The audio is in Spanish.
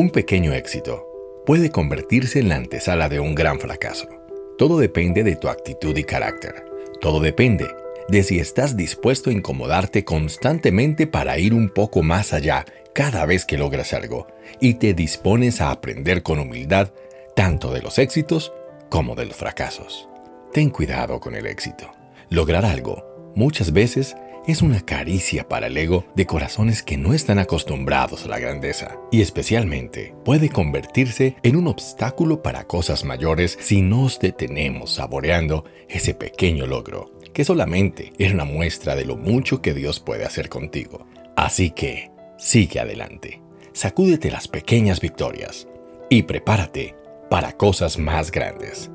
Un pequeño éxito puede convertirse en la antesala de un gran fracaso. Todo depende de tu actitud y carácter. Todo depende de si estás dispuesto a incomodarte constantemente para ir un poco más allá cada vez que logras algo y te dispones a aprender con humildad tanto de los éxitos como de los fracasos. Ten cuidado con el éxito. Lograr algo muchas veces es una caricia para el ego de corazones que no están acostumbrados a la grandeza y especialmente puede convertirse en un obstáculo para cosas mayores si nos detenemos saboreando ese pequeño logro, que solamente es una muestra de lo mucho que Dios puede hacer contigo. Así que, sigue adelante, sacúdete las pequeñas victorias y prepárate para cosas más grandes.